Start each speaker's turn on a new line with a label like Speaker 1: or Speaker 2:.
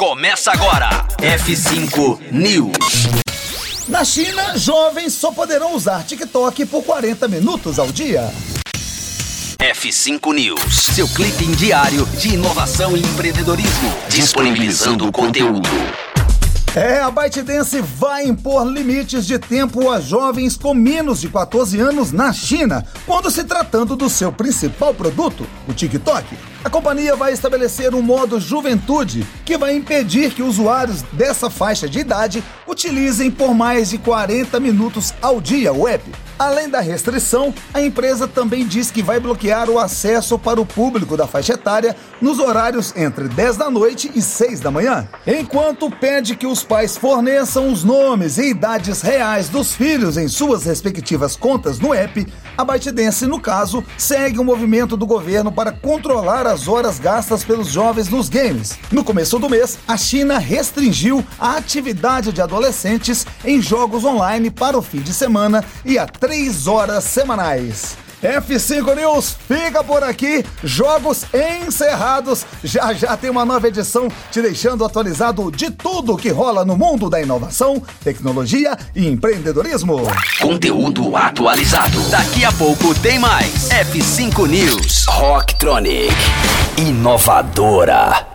Speaker 1: Começa agora. F5 News.
Speaker 2: Na China, jovens só poderão usar TikTok por 40 minutos ao dia.
Speaker 1: F5 News, seu clipe diário de inovação e empreendedorismo, disponibilizando o conteúdo.
Speaker 2: É, a ByteDance vai impor limites de tempo a jovens com menos de 14 anos na China, quando se tratando do seu principal produto, o TikTok. A companhia vai estabelecer um modo juventude que vai impedir que usuários dessa faixa de idade utilizem por mais de 40 minutos ao dia o app. Além da restrição, a empresa também diz que vai bloquear o acesso para o público da faixa etária nos horários entre 10 da noite e 6 da manhã, enquanto pede que os pais forneçam os nomes e idades reais dos filhos em suas respectivas contas no app. A ByteDance, no caso, segue o movimento do governo para controlar as horas gastas pelos jovens nos games. No começo do mês, a China restringiu a atividade de adolescentes em jogos online para o fim de semana e a três horas semanais. F5 News fica por aqui, jogos encerrados. Já já tem uma nova edição te deixando atualizado de tudo que rola no mundo da inovação, tecnologia e empreendedorismo.
Speaker 1: Conteúdo atualizado. Daqui a pouco tem mais. F5 News. Rocktronic. Inovadora.